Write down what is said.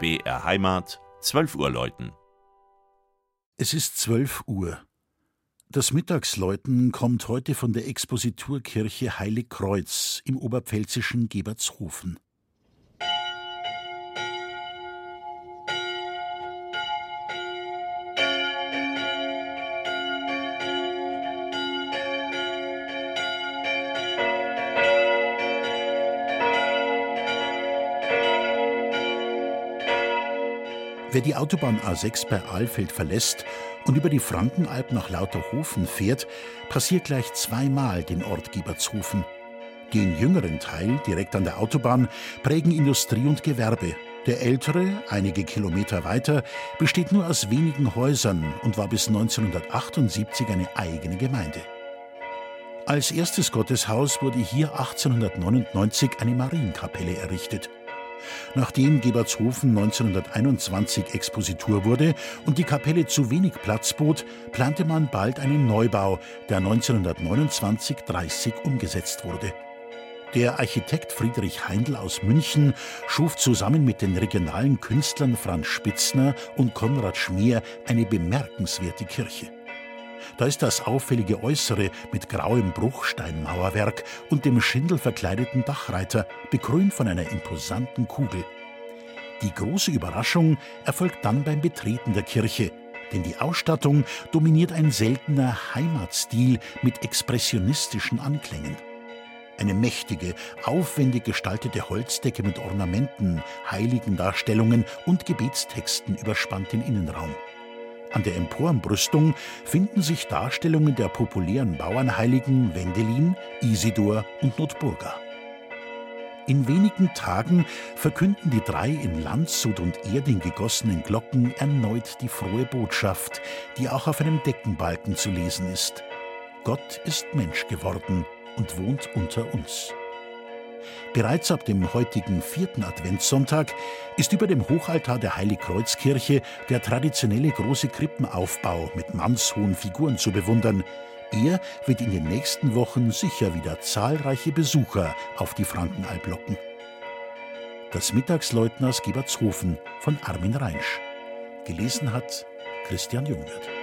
BR Heimat, 12 Uhr läuten. Es ist 12 Uhr. Das Mittagsläuten kommt heute von der Expositurkirche Heilig Kreuz im oberpfälzischen Gebertshofen. Wer die Autobahn A6 bei Alfeld verlässt und über die Frankenalb nach Lauterhofen fährt, passiert gleich zweimal den Ort Giebertshofen. Den jüngeren Teil, direkt an der Autobahn, prägen Industrie und Gewerbe. Der ältere, einige Kilometer weiter, besteht nur aus wenigen Häusern und war bis 1978 eine eigene Gemeinde. Als erstes Gotteshaus wurde hier 1899 eine Marienkapelle errichtet. Nachdem Gebertshofen 1921 Expositur wurde und die Kapelle zu wenig Platz bot, plante man bald einen Neubau, der 1929-30 umgesetzt wurde. Der Architekt Friedrich Heindl aus München schuf zusammen mit den regionalen Künstlern Franz Spitzner und Konrad Schmier eine bemerkenswerte Kirche. Da ist das auffällige Äußere mit grauem Bruchsteinmauerwerk und dem schindelverkleideten Dachreiter, bekrönt von einer imposanten Kugel. Die große Überraschung erfolgt dann beim Betreten der Kirche, denn die Ausstattung dominiert ein seltener Heimatstil mit expressionistischen Anklängen. Eine mächtige, aufwendig gestaltete Holzdecke mit Ornamenten, Heiligendarstellungen und Gebetstexten überspannt den Innenraum. An der Emporenbrüstung finden sich Darstellungen der populären Bauernheiligen Wendelin, Isidor und Notburga. In wenigen Tagen verkünden die drei in Landshut und Erding gegossenen Glocken erneut die frohe Botschaft, die auch auf einem Deckenbalken zu lesen ist. Gott ist Mensch geworden und wohnt unter uns. Bereits ab dem heutigen vierten Adventssonntag ist über dem Hochaltar der Heiligkreuzkirche der traditionelle große Krippenaufbau mit mannshohen Figuren zu bewundern. Er wird in den nächsten Wochen sicher wieder zahlreiche Besucher auf die Frankenalb locken. Das Mittagsleutner aus Gebertshofen von Armin Reinsch. Gelesen hat Christian Jungwirth.